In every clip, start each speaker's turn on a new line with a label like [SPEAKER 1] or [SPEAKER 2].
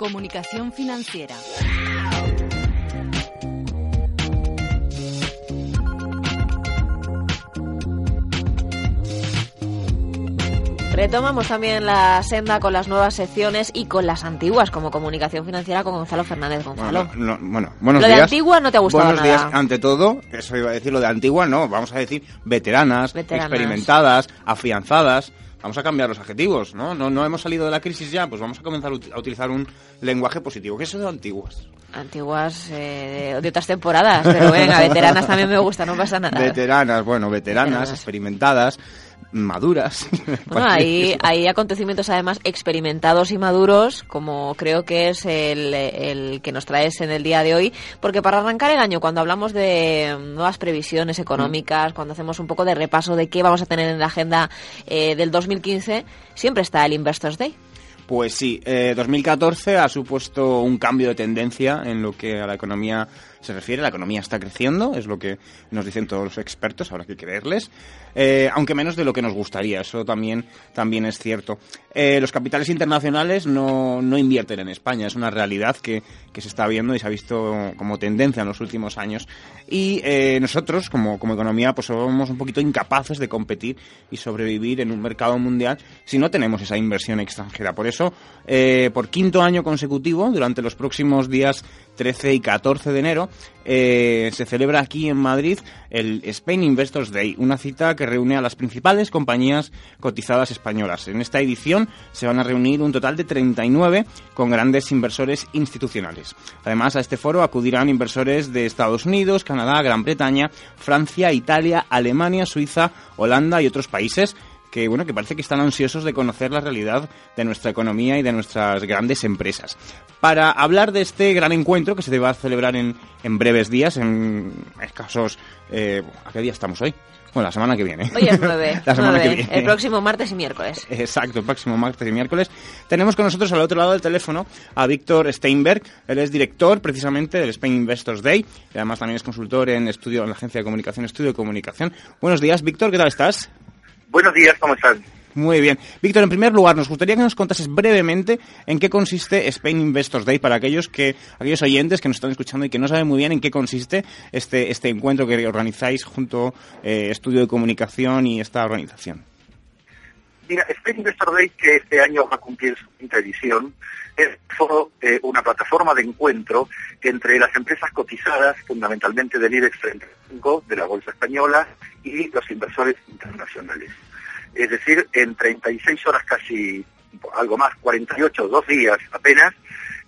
[SPEAKER 1] Comunicación financiera.
[SPEAKER 2] Retomamos también la senda con las nuevas secciones y con las antiguas, como comunicación financiera con Gonzalo Fernández. Gonzalo.
[SPEAKER 3] Bueno, no, bueno buenos
[SPEAKER 2] lo
[SPEAKER 3] días.
[SPEAKER 2] de antigua no te ha gustado
[SPEAKER 3] Buenos
[SPEAKER 2] nada.
[SPEAKER 3] días, ante todo, eso iba a decir lo de antigua, no, vamos a decir veteranas,
[SPEAKER 2] Veteranas.
[SPEAKER 3] experimentadas, afianzadas. Vamos a cambiar los adjetivos, ¿no? ¿no? No hemos salido de la crisis ya, pues vamos a comenzar a ut- a utilizar un lenguaje positivo. ¿Qué es eso de antiguas?
[SPEAKER 2] Antiguas eh, de, de otras temporadas, pero venga, veteranas también me gusta, no pasa nada.
[SPEAKER 3] Veteranas, bueno, veteranas,
[SPEAKER 2] Veteranas.
[SPEAKER 3] experimentadas, maduras.
[SPEAKER 2] Bueno, hay, hay acontecimientos además experimentados y maduros, como creo que es el, el que nos traes en el día de hoy, porque para arrancar el año, cuando hablamos de nuevas previsiones económicas, cuando hacemos un poco de repaso de qué vamos a tener en la agenda eh, del 2015, siempre está el Investors Day.
[SPEAKER 3] Pues sí, eh, 2014 ha supuesto un cambio de tendencia en lo que a la economía se refiere. La economía está creciendo, es lo que nos dicen todos los expertos, habrá que creerles, eh, aunque menos de lo que nos gustaría, eso también, también es cierto. Eh, los capitales internacionales no, no invierten en España, es una realidad que, que se está viendo y se ha visto como tendencia en los últimos años. Y eh, nosotros, como, como economía, pues somos un poquito incapaces de competir y sobrevivir en un mercado mundial si no tenemos esa inversión extranjera. Por eso, por quinto año consecutivo, durante los próximos días 13 y 14 de enero, eh, se celebra aquí en Madrid el Spain Investors Day, una cita que reúne a las principales compañías cotizadas españolas. En esta edición se van a reunir un total de 39 con grandes inversores institucionales. Además, a este foro acudirán inversores de Estados Unidos, Canadá, Gran Bretaña, Francia, Italia, Alemania, Suiza, Holanda y otros países que bueno que parece que están ansiosos de conocer la realidad de nuestra economía y de nuestras grandes empresas. Para hablar de este gran encuentro que se va a celebrar en, en breves días, en escasos... Eh, ¿A qué día estamos hoy? Bueno, la semana que viene.
[SPEAKER 2] Hoy es 9,
[SPEAKER 3] la semana que viene.
[SPEAKER 2] el próximo martes y miércoles.
[SPEAKER 3] Exacto, el próximo martes y miércoles. Tenemos con nosotros al otro lado del teléfono a Víctor Steinberg. Él es director precisamente del Spain Investors Day y además también es consultor en estudio en la agencia de comunicación, estudio de comunicación. Buenos días, Víctor, ¿qué tal estás?
[SPEAKER 4] Buenos días, ¿cómo están?
[SPEAKER 3] Muy bien. Víctor, en primer lugar, nos gustaría que nos contases brevemente en qué consiste Spain Investors Day para aquellos que aquellos oyentes que nos están escuchando y que no saben muy bien en qué consiste este este encuentro que organizáis junto eh, Estudio de Comunicación y esta organización.
[SPEAKER 4] Mira, Spain Investor Day, que este año va a cumplir su quinta edición, es eh, una plataforma de encuentro entre las empresas cotizadas, fundamentalmente del IBEX 35, de la Bolsa Española, y los inversores internacionales. Es decir, en 36 horas casi, algo más, 48, dos días apenas,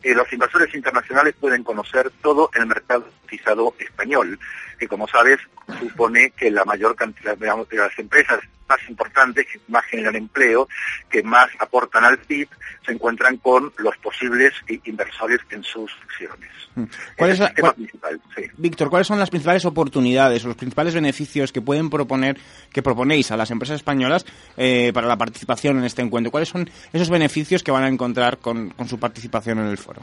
[SPEAKER 4] eh, los inversores internacionales pueden conocer todo el mercado cotizado español, que como sabes supone que la mayor cantidad de las empresas más importantes, que más generan empleo, que más aportan al PIB, se encuentran con los posibles inversores en sus acciones.
[SPEAKER 3] ¿Cuál
[SPEAKER 4] Ese
[SPEAKER 3] es la-
[SPEAKER 4] el tema
[SPEAKER 3] cuál-
[SPEAKER 4] sí.
[SPEAKER 3] Víctor, ¿cuáles son las principales oportunidades o los principales beneficios que pueden proponer, que proponéis a las empresas españolas eh, para la participación en este encuentro? ¿Cuáles son esos beneficios que van a encontrar con, con su participación en el foro?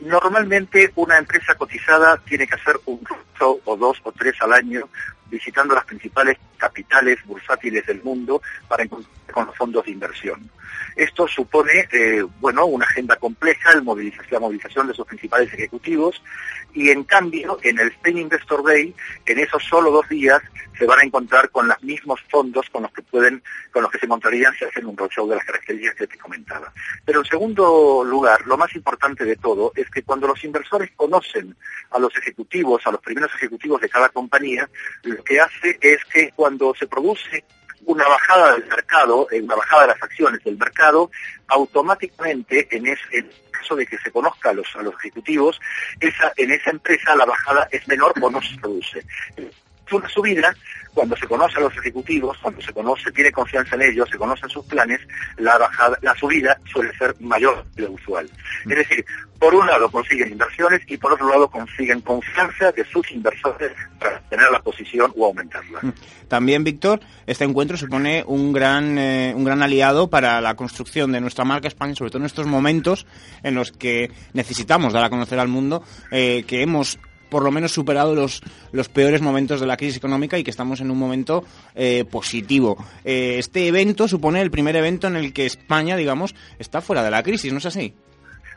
[SPEAKER 4] Normalmente una empresa cotizada tiene que hacer un curso o dos o tres al año visitando las principales capitales bursátiles del mundo para encontrar con los fondos de inversión. Esto supone, eh, bueno, una agenda compleja, el la movilización de sus principales ejecutivos y en cambio en el Spain Investor Day, en esos solo dos días, se van a encontrar con los mismos fondos con los que pueden, con los que se encontrarían si hacen un roadshow de las características que te comentaba. Pero en segundo lugar, lo más importante de todo es que cuando los inversores conocen a los ejecutivos, a los primeros ejecutivos de cada compañía, lo que hace es que cuando se produce una bajada del mercado, una bajada de las acciones del mercado, automáticamente en, ese, en caso de que se conozca a los, a los ejecutivos, esa, en esa empresa la bajada es menor o no se produce. Una subida, cuando se conoce a los ejecutivos, cuando se conoce, tiene confianza en ellos, se conocen sus planes, la bajada, la subida suele ser mayor de lo usual. Es decir, por un lado consiguen inversiones y por otro lado consiguen confianza de sus inversores para tener la posición o aumentarla.
[SPEAKER 3] También, Víctor, este encuentro supone un gran, eh, un gran aliado para la construcción de nuestra marca España, sobre todo en estos momentos en los que necesitamos dar a conocer al mundo eh, que hemos por lo menos superado los, los peores momentos de la crisis económica y que estamos en un momento eh, positivo. Eh, este evento supone el primer evento en el que España, digamos, está fuera de la crisis, ¿no es así?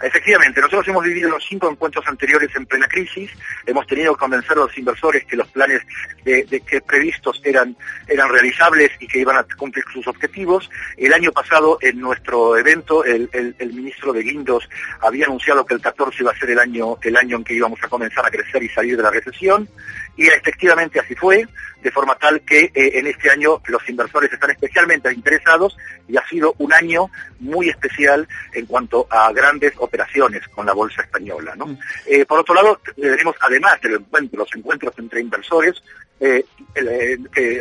[SPEAKER 4] Efectivamente, nosotros hemos vivido los cinco encuentros anteriores en plena crisis, hemos tenido que convencer a los inversores que los planes de, que previstos eran, eran realizables y que iban a cumplir sus objetivos. El año pasado, en nuestro evento, el, ministro de Guindos había anunciado que el 14 iba a ser el año, el año en que íbamos a comenzar a crecer y salir de la recesión, y efectivamente así fue de forma tal que eh, en este año los inversores están especialmente interesados y ha sido un año muy especial en cuanto a grandes operaciones con la bolsa española. Mm. Eh, por otro lado, tenemos además de los encuentros entre inversores, eh, que,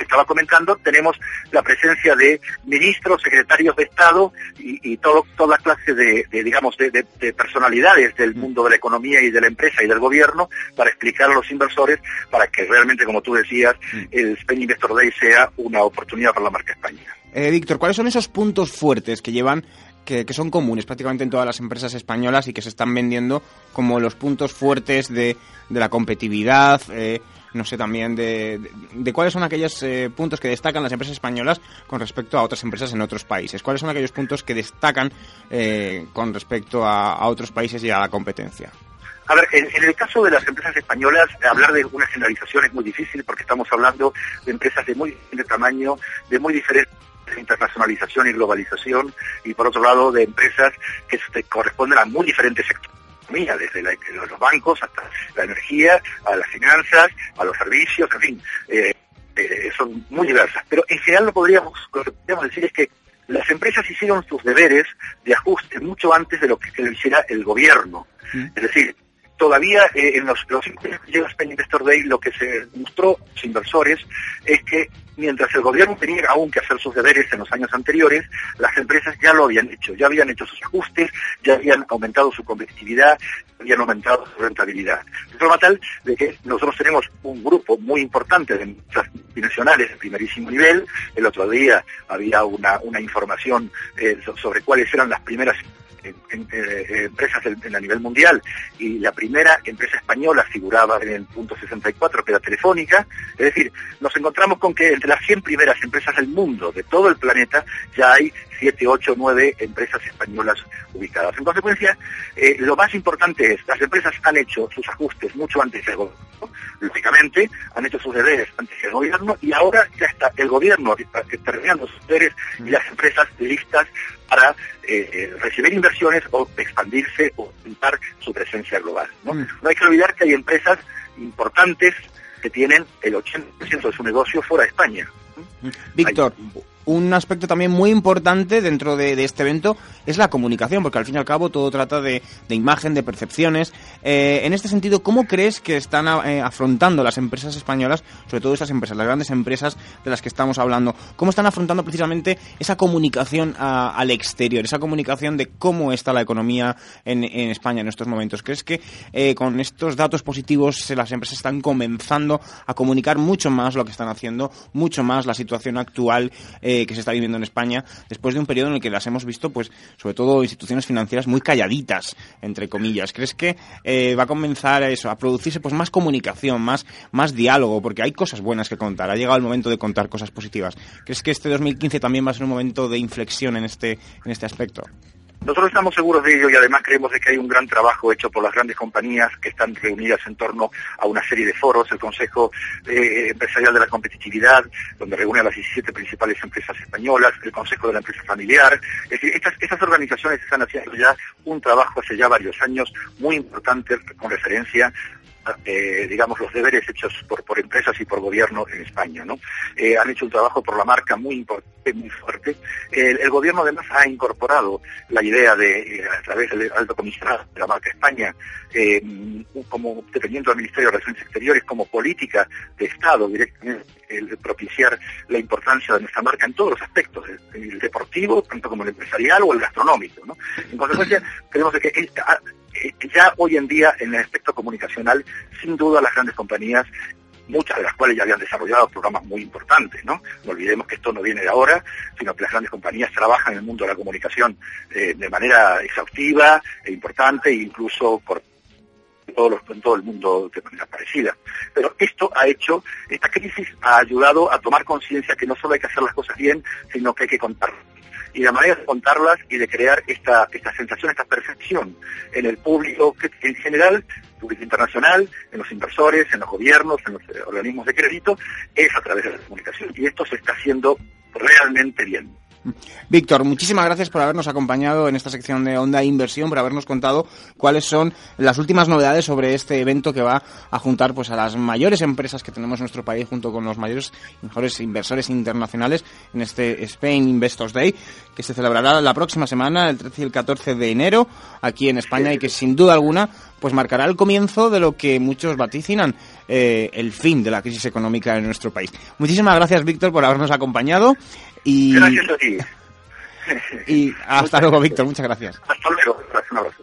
[SPEAKER 4] estaba comentando, tenemos la presencia de ministros, secretarios de Estado y, todo, toda clase de, digamos, de, personalidades del mm. mundo de la economía y de la empresa y del gobierno para explicar a los inversores para que realmente, como tú decías, mm. el Spain Investor Day sea una oportunidad para la marca España.
[SPEAKER 3] Eh, Víctor, ¿cuáles son esos puntos fuertes que llevan que, son comunes prácticamente en todas las empresas españolas y que se están vendiendo como los puntos fuertes de, la competitividad, eh, no sé también de, cuáles son aquellos eh, puntos que destacan las empresas españolas con respecto a otras empresas en otros países. ¿Cuáles son aquellos puntos que destacan eh, con respecto a, otros países y a la competencia?
[SPEAKER 4] A ver, en, el caso de las empresas españolas, hablar de una generalización es muy difícil porque estamos hablando de empresas de muy diferente tamaño, de muy diferente internacionalización y globalización, y por otro lado de empresas que corresponden a muy diferentes sectores desde los bancos hasta la energía, a las finanzas, a los servicios, en fin, eh, eh, son muy diversas. Pero en general lo, podríamos, lo que podríamos decir es que las empresas hicieron sus deberes de ajuste mucho antes de lo que lo hiciera el gobierno. Mm. Es decir, todavía eh, en los, los Investor Day lo que se mostró a los inversores es que mientras el gobierno tenía aún que hacer sus deberes en los años anteriores, las empresas ya lo habían hecho, ya habían hecho sus ajustes, ya habían aumentado su competitividad, habían aumentado su rentabilidad. De forma tal de que nosotros tenemos un grupo muy importante de empresas multinacionales de primerísimo nivel. El otro día había una, información eh, sobre cuáles eran las primeras en, eh, empresas a nivel mundial y la primera empresa española figuraba en el punto 64 que era Telefónica, es decir, nos encontramos con que entre las 100 primeras empresas del mundo, de todo el planeta, ya hay 7, 8, 9 empresas españolas ubicadas. En consecuencia, eh, lo más importante es, las empresas han hecho sus ajustes mucho antes del gobierno, lógicamente, han hecho sus deberes antes del gobierno y ahora ya está el gobierno terminando sus deberes y las empresas listas para eh, recibir inversiones o expandirse o aumentar su presencia global. ¿no? Mm. no hay que olvidar que hay empresas importantes que tienen el 80% de su negocio fuera de España.
[SPEAKER 3] Víctor, un aspecto también muy importante dentro de, este evento es la comunicación, porque al fin y al cabo todo trata de, imagen, de percepciones. Eh, en este sentido, ¿cómo crees que están eh, afrontando las empresas españolas, sobre todo estas empresas, las grandes empresas de las que estamos hablando, cómo están afrontando precisamente esa comunicación al exterior, esa comunicación de cómo está la economía en, España en estos momentos? ¿Crees que eh, con estos datos positivos las empresas están comenzando a comunicar mucho más lo que están haciendo, mucho más la situación actual? Eh, que se está viviendo en España después de un periodo en el que las hemos visto, pues, sobre todo instituciones financieras muy calladitas, entre comillas. ¿Crees que eh, va a comenzar a eso, a producirse pues más comunicación, más, más diálogo? Porque hay cosas buenas que contar. Ha llegado el momento de contar cosas positivas. ¿Crees que este 2015 también va a ser un momento de inflexión en este, en este aspecto?
[SPEAKER 4] Nosotros estamos seguros de ello y además creemos de que hay un gran trabajo hecho por las grandes compañías que están reunidas en torno a una serie de foros, el Consejo eh, Empresarial de la Competitividad, donde reúne a las 17 principales empresas españolas, el Consejo de la Empresa Familiar. Es decir, estas, estas organizaciones están haciendo ya un trabajo hace ya varios años muy importante con referencia eh, digamos, los deberes hechos por, por empresas y por gobierno en España. ¿no? Eh, han hecho un trabajo por la marca muy importante, muy fuerte. El, gobierno además ha incorporado la idea de, eh, a través del alto comisionado de la marca España, como dependiendo del Ministerio de Relaciones Exteriores, como política de Estado directamente, el propiciar la importancia de nuestra marca en todos los aspectos, el, deportivo, tanto como el empresarial o el gastronómico. ¿no? En consecuencia, creemos que eh, ya hoy en día en el aspecto comunicacional, sin duda las grandes compañías muchas de las cuales ya habían desarrollado programas muy importantes, ¿no? No olvidemos que esto no viene de ahora, sino que las grandes compañías trabajan en el mundo de la comunicación eh, de manera exhaustiva e importante, e incluso por todos en todo el mundo de manera parecida. Pero esto ha hecho, esta crisis ha ayudado a tomar conciencia que no solo hay que hacer las cosas bien, sino que hay que contar y la manera de contarlas y de crear esta, esta sensación, esta percepción en el público, en general, público internacional, en los inversores, en los gobiernos, en los eh, organismos de crédito, es a través de la comunicación. Y esto se está haciendo realmente bien.
[SPEAKER 3] Víctor, muchísimas gracias por habernos acompañado en esta sección de Onda Inversión, por habernos contado cuáles son las últimas novedades sobre este evento que va a juntar pues a las mayores empresas que tenemos en nuestro país junto con los mayores mejores inversores internacionales en este Spain Investors Day que se celebrará la próxima semana, el 13 y el 14 de enero, aquí en España y que sin duda alguna pues marcará el comienzo de lo que muchos vaticinan, eh, el fin de la crisis económica en nuestro país. Muchísimas gracias, Víctor, por habernos acompañado. Y,
[SPEAKER 4] gracias a ti.
[SPEAKER 3] Y hasta luego, Víctor. Muchas gracias.
[SPEAKER 4] Hasta luego. Un abrazo.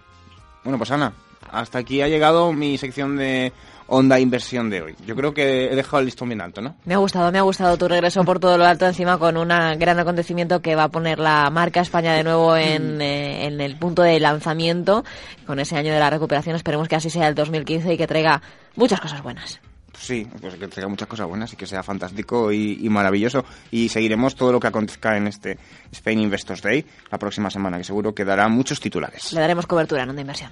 [SPEAKER 3] Bueno, pues Ana, hasta aquí ha llegado mi sección de Onda Inversión de hoy. Yo creo que he dejado el listón bien alto, ¿no?
[SPEAKER 2] Me ha gustado, me ha gustado tu regreso por todo lo alto encima con un gran acontecimiento que va a poner la marca España de nuevo en, mm. eh, en el punto de lanzamiento con ese año de la recuperación. Esperemos que así sea el 2015 y que traiga muchas cosas buenas
[SPEAKER 3] sí, pues que traiga muchas cosas buenas y que sea fantástico y, maravilloso. Y seguiremos todo lo que acontezca en este Spain Investors Day la próxima semana, que seguro que dará muchos titulares.
[SPEAKER 2] Le daremos cobertura en Onda Inversión.